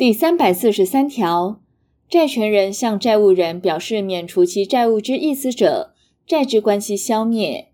第三百四十三条债权人向债务人表示免除其债务之意思者债之关系消灭。